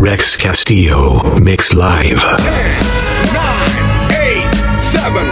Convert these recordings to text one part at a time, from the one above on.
Rex Castillo mix live. Ten, nine, eight, seven,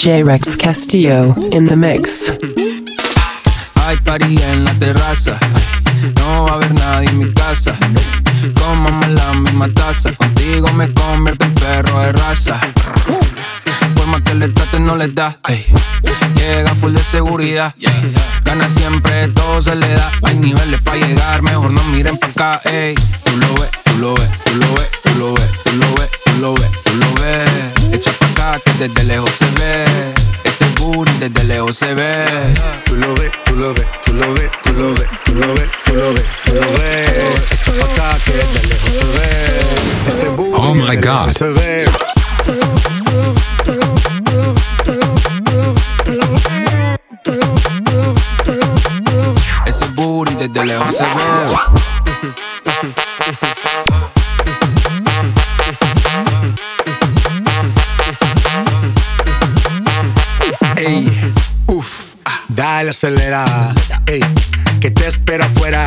DJ Rex Castillo in the mix. Hay party en la terraza. No va a haber nadie en mi casa. Comamos la misma taza. Contigo me convierto en perro de raza. Por más que le traten, no les da. Llega full de seguridad. Gana siempre, todo se le da. Hay niveles para llegar, mejor no miren pa' acá. Ey. Tú lo ves, tú lo ves, tú lo ves, tú lo ves, tú lo ves, tú lo ves. Que desde lejos se ve. Ese booty desde lejos se ve. Tú lo ves, tú lo ves, tú lo ves, tú lo ves, tú lo ves, tú lo ves, tú lo ves. Echa pa' acá que de lejos se ve. Ese booty Oh my de lejos God. Se ve. Ese booty desde lejos se ve. Acelera. Ey, que te espera afuera.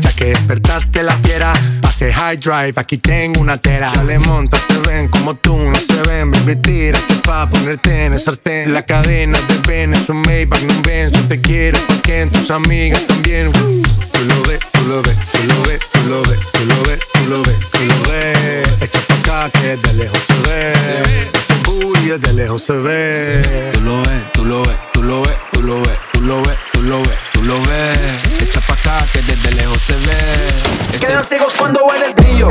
Ya que despertaste la fiera, pase high drive, aquí tengo una tera. Ya le monta, te ven como tú, no se ven, baby, tírate pa' ponerte en el sartén. La cadena de Ben es un Maybach, no ven, yo te quiero, porque en tus amigas también. Tú lo ves, tú lo ves, tú lo ves, tú lo ves, tú lo ves, tú lo ves, tú lo ves. Echa pa' acá que de lejos se ve. Ese booty de lejos se ve. Tú lo ves, tú lo ves, tú lo ves, tú lo ves, tú lo ves, tú lo ves, tú lo ves. Echa pa' acá que desde lejos se ve. Quedan ciegos cuando ven el brillo.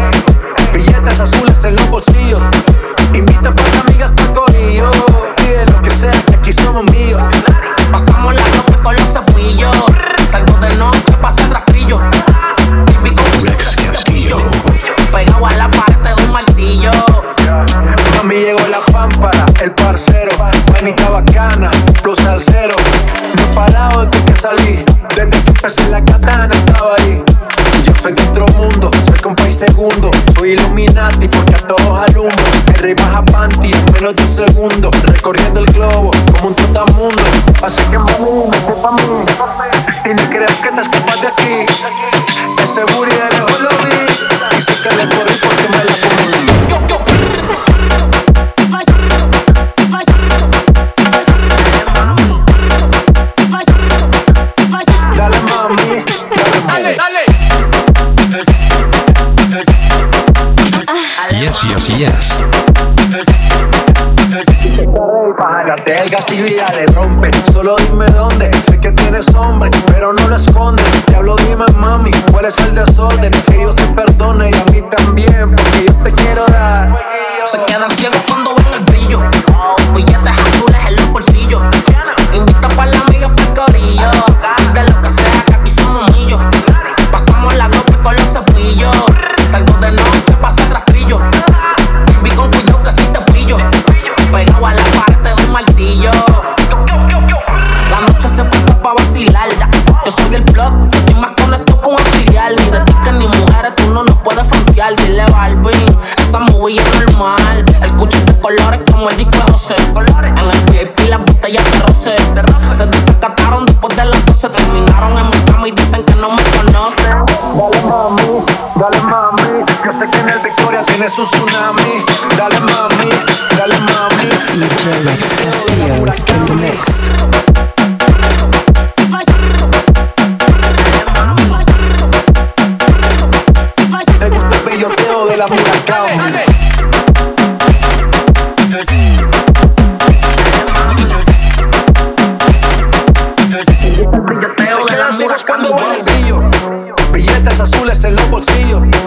Billetes azules en los bolsillos. Invita pa' amigas pa' corillo. Pide lo que sea, que aquí somos míos. Pasamos la noche con los cepillos. Salgo de noche, pasa rastrillo. Menos de un segundo. Recorriendo el globo como un trotamundo. El y dale rompe. Solo dime dónde. azules en los bolsillos.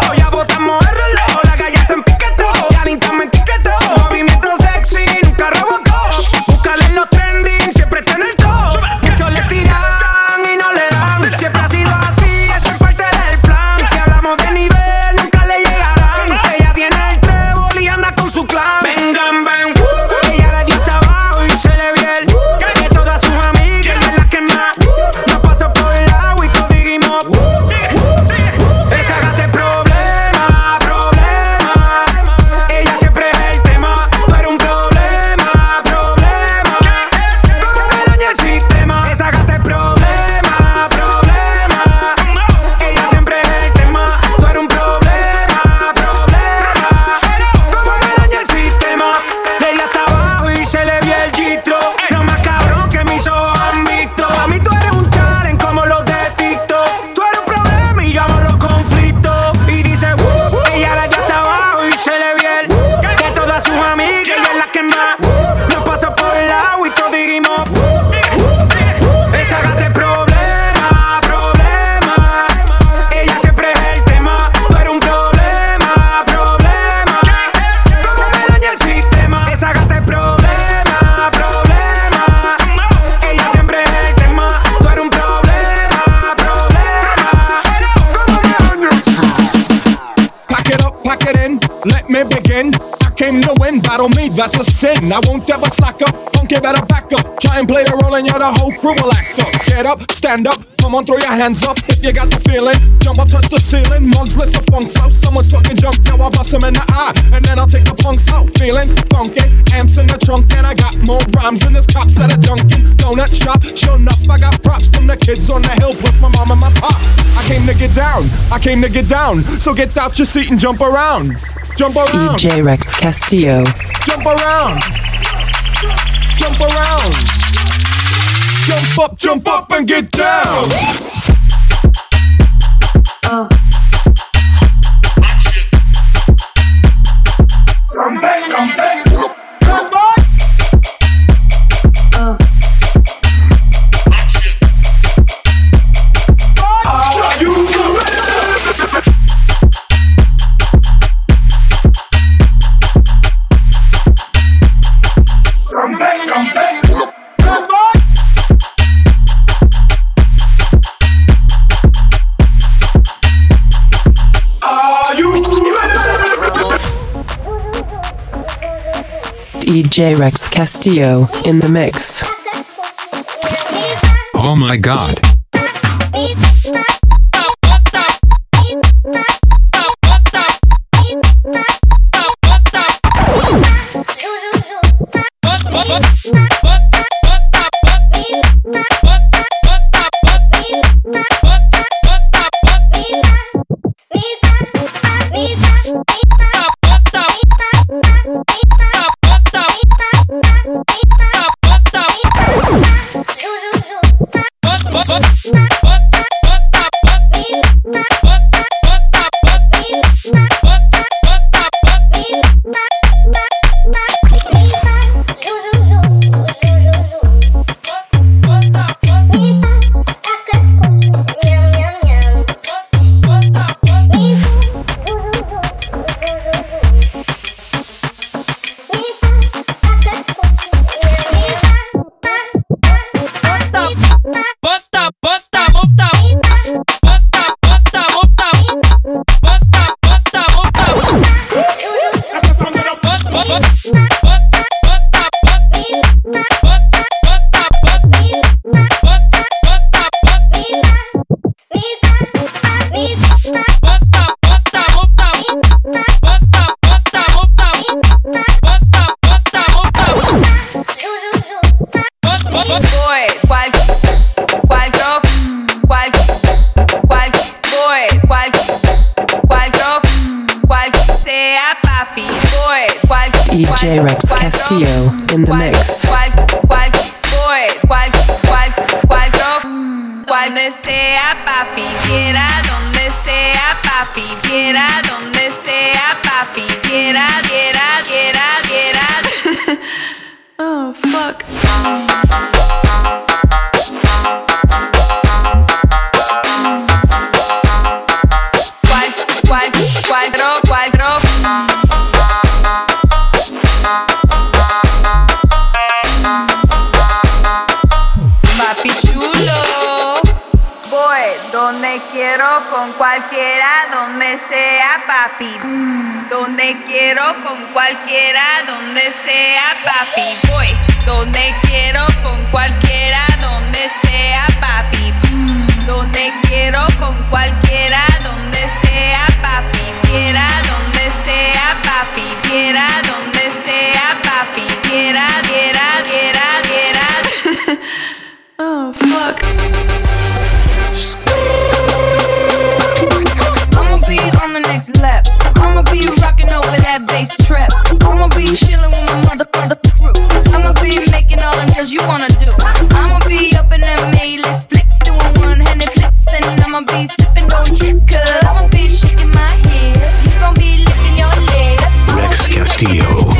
I won't ever slack up. Punk, you better back up. Try and play the role, and you're the whole crew will act up. Get up, stand up, come on, throw your hands up if you got the feeling. Jump up, touch the ceiling. Mugs, let's the funk flow. Someone's talking junk, now I bust him in the eye, and then I'll take the punks out. Feeling funky, amps in the trunk, and I got more rhymes than this cops at a Dunkin' Donut shop. Sure enough, I got props from the kids on the hill, plus my mom and my pops. I came to get down, I came to get down. So get out your seat and jump around. Jump around. EJ Rex Castillo. Jump around. Jump around. Jump up, jump up and get down. DJ Rex Castillo in the mix. Oh my god. Donde sea papi. Donde quiero con cualquiera, donde sea papi. Voy donde quiero con cualquiera, donde sea papi. Donde quiero con cualquiera, donde sea papi. Quiera donde sea papi. Quiera donde sea papi. Quiera, quiera, quiera, quiera. oh fuck. On next lap. I'ma be rocking over that bass trap. I'ma be chilling with my mother, mother crew. I'ma be making all the nails you wanna do. I'ma be up in that A-list flicks, doing one-handed flips, and I'ma be sipping, don't trip, cause I'ma be shaking my hips. You gon' be licking your lips. Rex Castillo.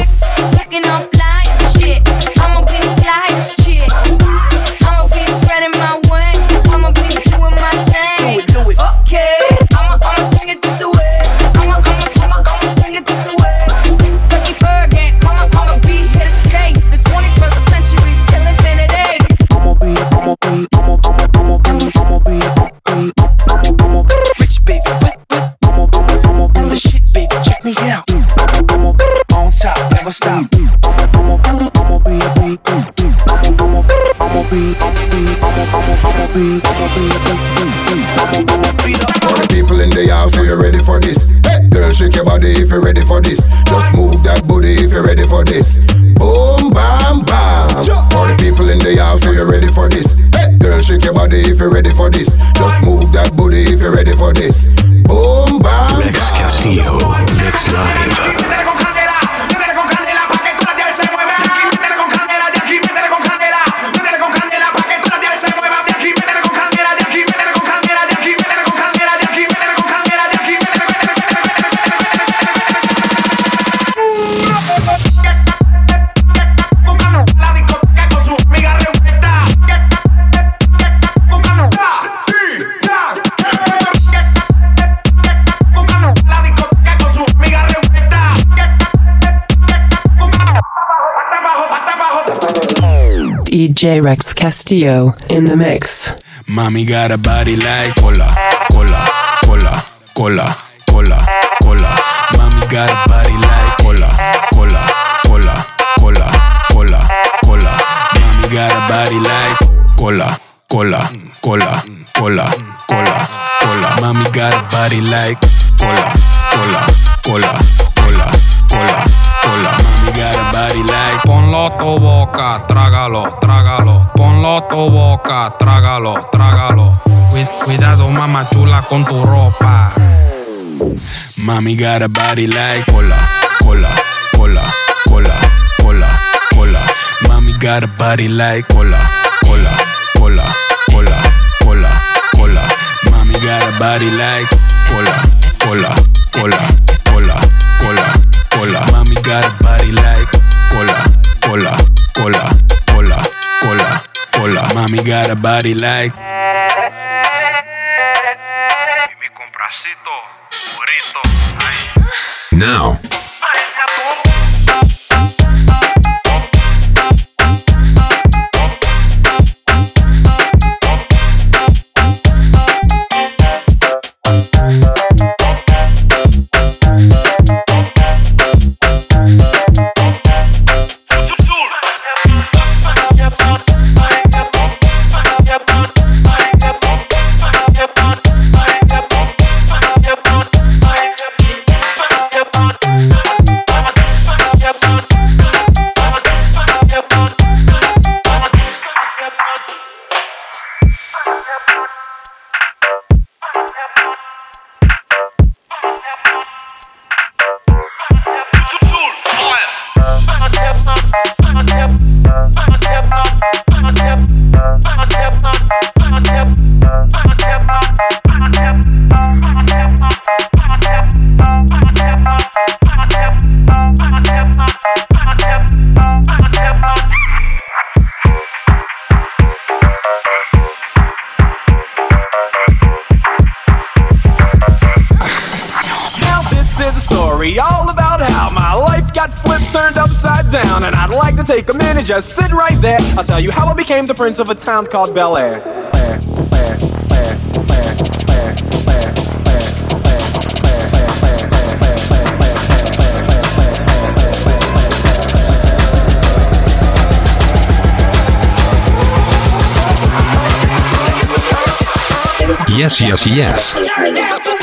DJ Rex Castillo in the mix. Mommy got a body like cola, cola, cola, cola, cola, cola. Mommy got a body like cola, cola, cola, cola, cola, cola. Mommy got a body like cola, cola, cola, cola, cola, cola. Mami got a body like cola, cola, cola, cola, cola, cola. Mami got a body like ponlo tu boca, trágalo, trágalo. Ponlo a tu boca, trágalo, trágalo. Cuid- Cuidado, mamá chula con tu ropa. Mami got a body like cola, cola, cola, cola, cola, cola. Mami got a body like cola, cola, cola, cola, cola, cola. Mami got a body like cola, cola, cola, cola, cola, cola. Mami got a body like cola, cola, cola, Mami got a body like Now you how I became the prince of a town called Bel Air. Yes, yes, yes.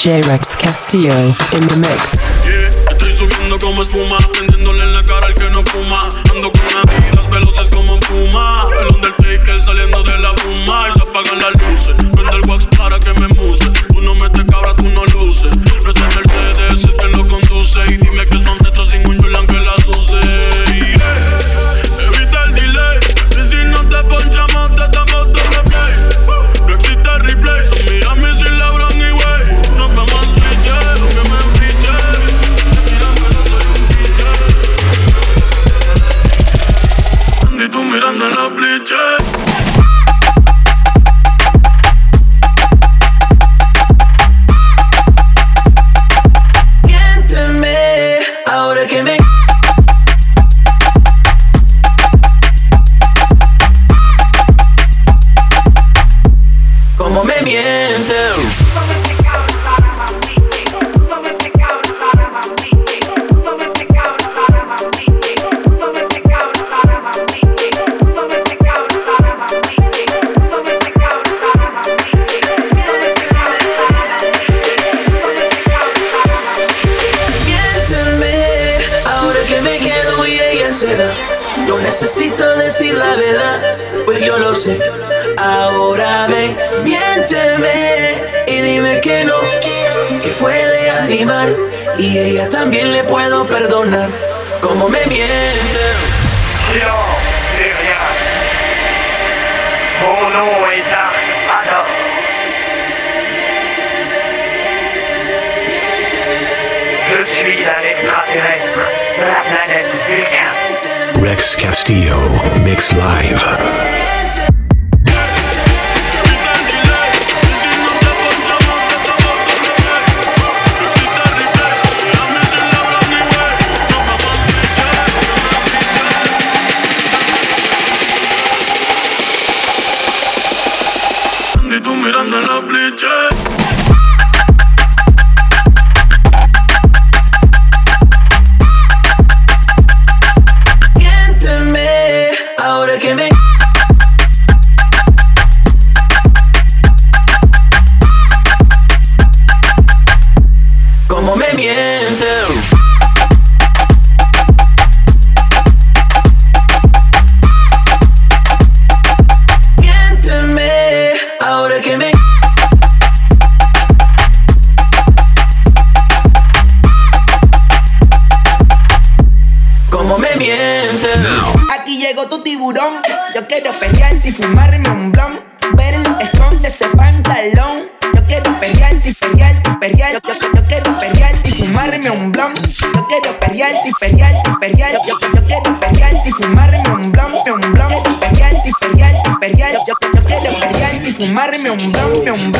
DJ Rex Castillo in the mix. Estoy subiendo como espuma, prendiéndole en la cara al que no fuma. Ando con amigas veloces como puma. El Undertaker saliendo de la bruma. Y se apagan las luces. Prende el wax para que me muse. Tú no metes cabra, tú no luces. No es el Mercedes, es que lo conduce. Y dime que son retros sin un Jordan que las meu, dá meu, dá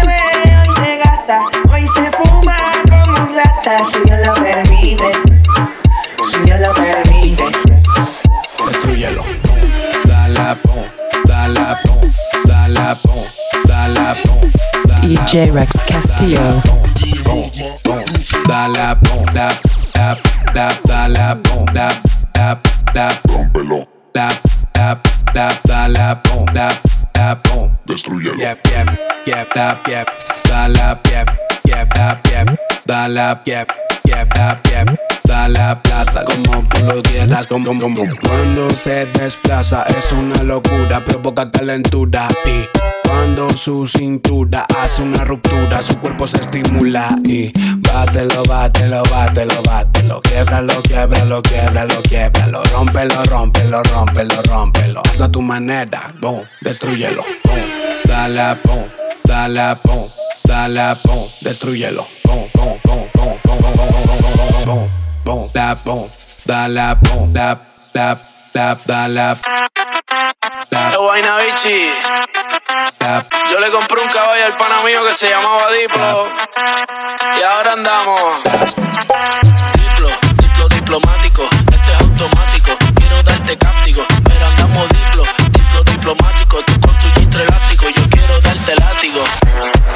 DJ Rex Castillo. Dale dap, dap, dap, dale dap, dap. Destruyelo. Yep, como. Cuando se desplaza es una locura, provoca calentura y cuando su cintura hace una ruptura, su cuerpo se estimula y bátelo, bátelo, bátelo, bátelo, quiebralo, quiebralo, quiebralo, quiebralo, rómpelo, rómpelo, rómpelo, rómpelo, hazlo a tu manera, boom, destruyelo, boom, dale pum, dale pum, dale pum, destruyelo, boom, boom, boom, boom, boom, boom, boom, boom, boom, boom, boom, da pum, dale a pum, da, da, da, dale a Eh, Guayna Bichi. Yo le compré un caballo al pana mío que se llamaba Diplo. Y ahora andamos. Diplo, diplo diplomático. Este es automático. Quiero darte cáptico. Pero andamos diplo, diplo diplomático. Tú con tu gistro elástico. Yo quiero darte látigo.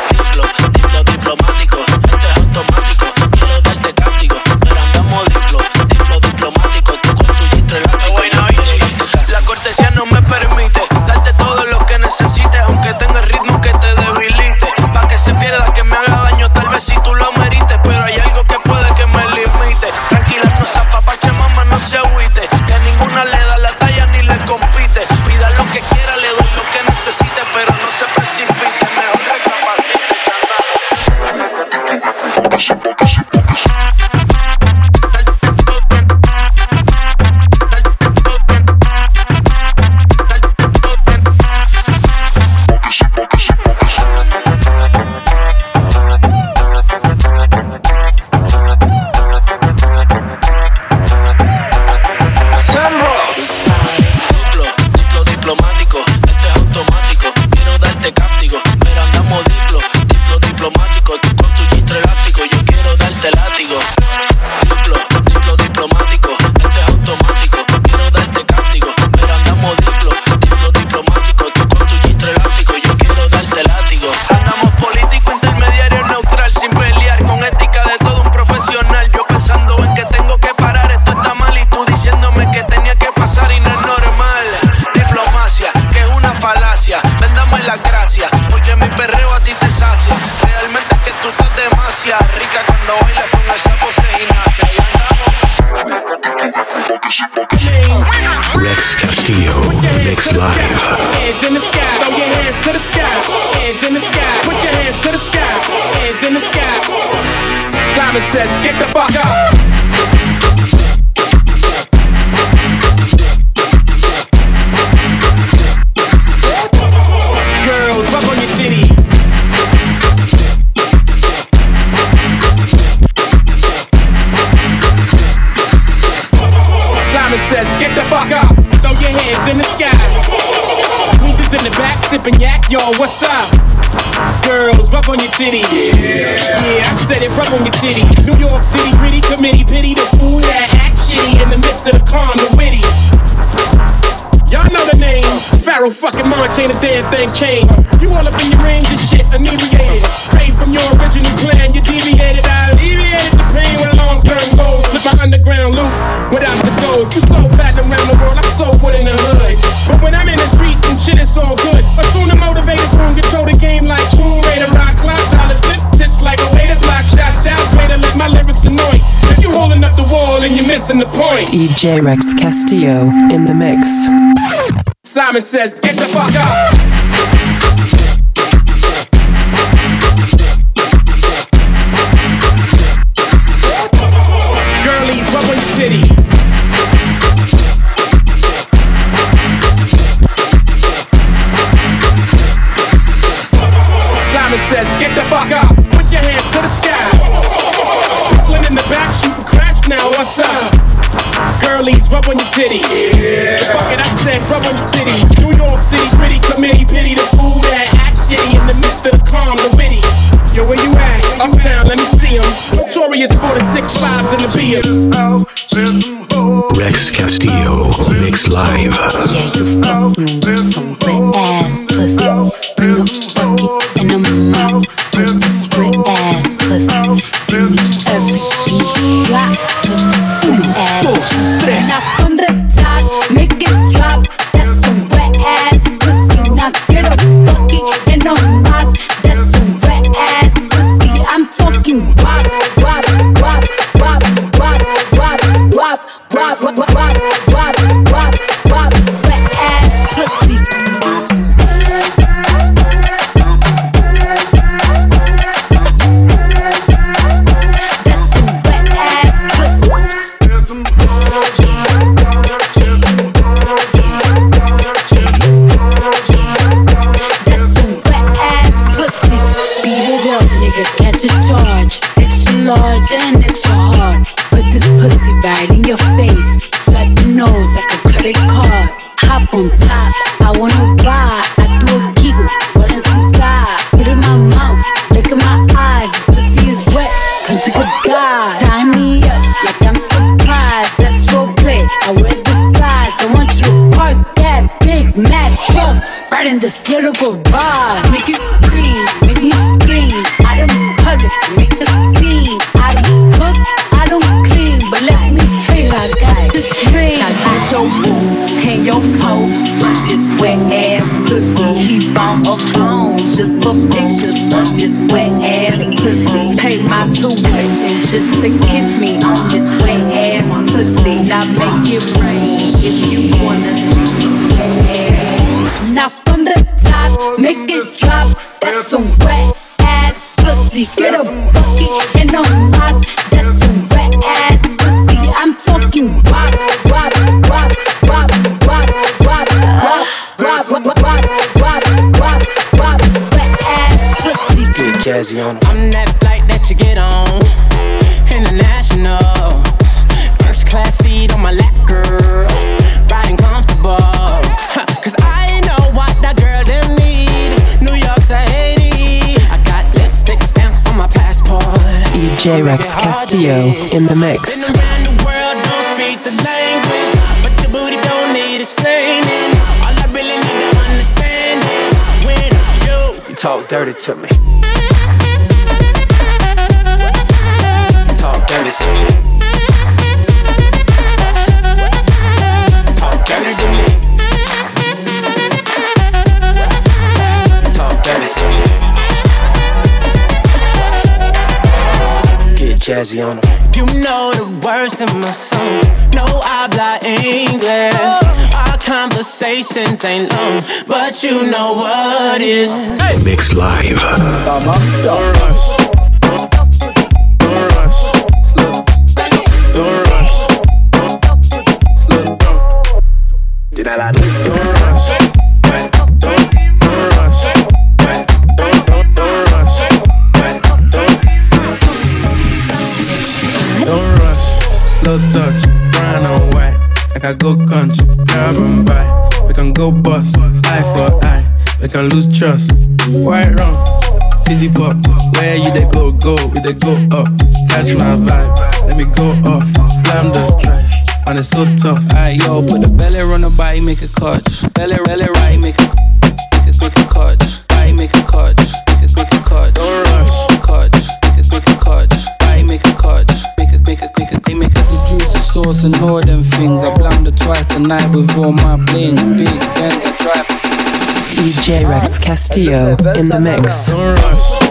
Diplo, diplo diplomático. Este es automático. Quiero darte cáptico. Pero andamos diplo, diplo diplomático. Tú con tu gistro elástico. La cortesía no me permite sabes si tú lo Simon says, get the fuck up. Damn thing changed. You all up in your range and shit, inebriated. Pray from your original plan, you deviated. I alleviated the pain with long term goals. Flip my underground loop without the gold. You so fat around the world, I'm so good in the hood. But when I'm in the street and shit, it's all good. But soon motivated room throw the game like Tomb Raider, rock, clock, dollar, flip, tits like a way to block shots. Down, way to let my lyrics annoy. If you holding up the wall and you're missing the point. DJ Rex Castillo in the mix. Simon says, get the fuck up. Said rub on your titty. New York City, pretty committee, pity the fool that act shitty in the midst of the calm, the witty. Yo, where you at? Uptown, let me see see 'em. Notorious for the six fives and the beers. Rex Castillo, Mix Live. Yeah, you I got this ring. Now get your boots and your coat for this wet ass pussy. He bought a phone just for pictures of this wet ass pussy. Pay my tuition just to kiss me on this wet ass pussy. Now make it rain if you wanna see some wet ass. Now from the top, make it drop. That's some wet ass pussy. Get a bucket Jazzy on 'em. I'm that flight that you get on. International. First class seat on my lap, girl. Riding comfortable. Huh, Cause I know what that girl them need. New York to Haiti. I got lipstick stamps on my passport. DJ Rex Castillo in the mix. Around the world, don't speak the language. But your booty don't need explaining. All I really need to understand is when you, you talk dirty to me. Jazzy on them. You know the words in my song. No I habla English. Oh. Our conversations ain't long, but you know what is. Mixed live. So eye. We lose trust. White rum, fizzy pop. Where you they go, go, we they go up. Catch my vibe, let me go off. Blam the drive, and it's so tough. Alright, yo, put the belly on the body, make a catch. Belly, belly, right, make a, make a, make a catch. Right, make a catch. Make a, make a catch. Don't rush. Catch. Make a, make a catch. Right, make a catch. Make a, make a, make a, make a. The juice, the sauce, and all them things. I blammed it twice a night with all my bling. Big Benz, I drive. DJ Rex Castillo in the mix.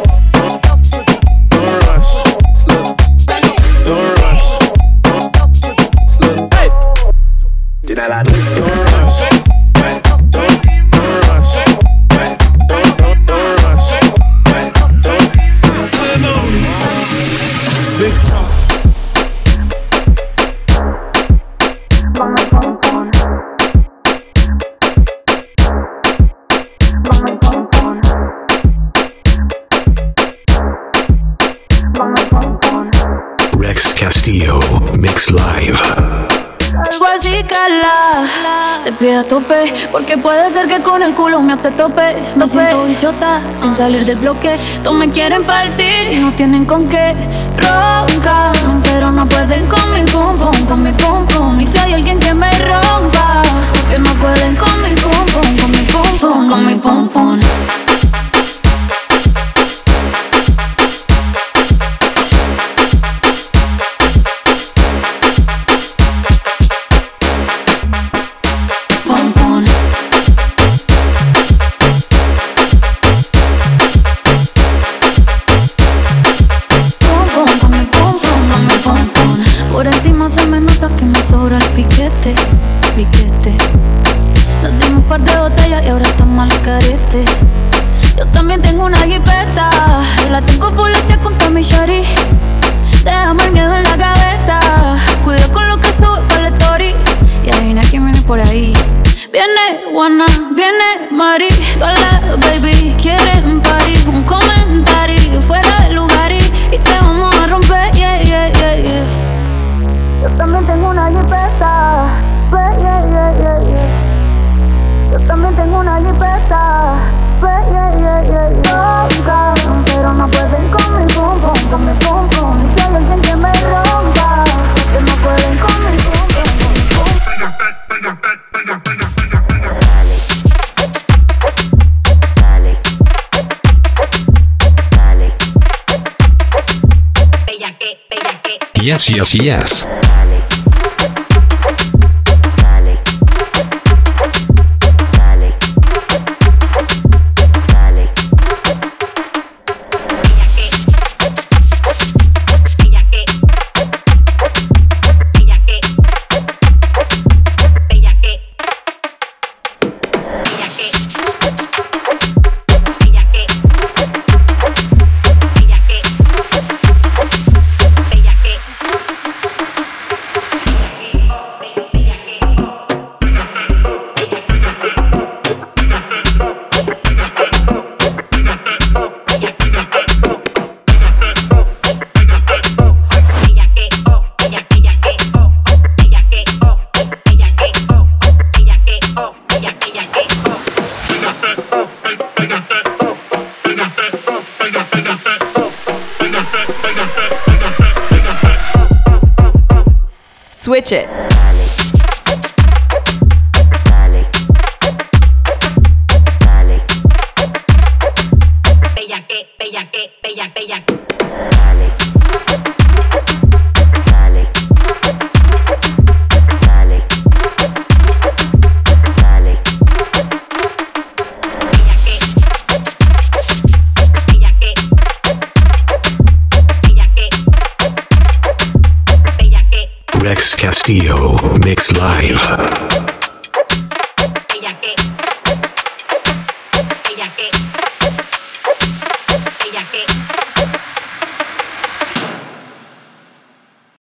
A tope, porque puede ser que con el culo me te tope. Me siento bichota, sin salir del bloque. Todos me quieren partir y no tienen con qué. Roncan, pero no pueden con mi pum pum, con mi pum pum. Y si hay alguien que me rompa, porque no pueden con mi pum pum, con mi pum pum, con mi pum pum. Pum también tengo una jipeta, yeah, yeah, yeah, yeah. Yo también tengo una jipeta, yeah, yeah, yeah, yeah. Loca, pero no pueden con mi pum pum, con mi pum pum. Y si alguien que me rompa, que no pueden con mi pum pum, mi pum Yes, yes, yes. pitch it. Castillo, Mix Live.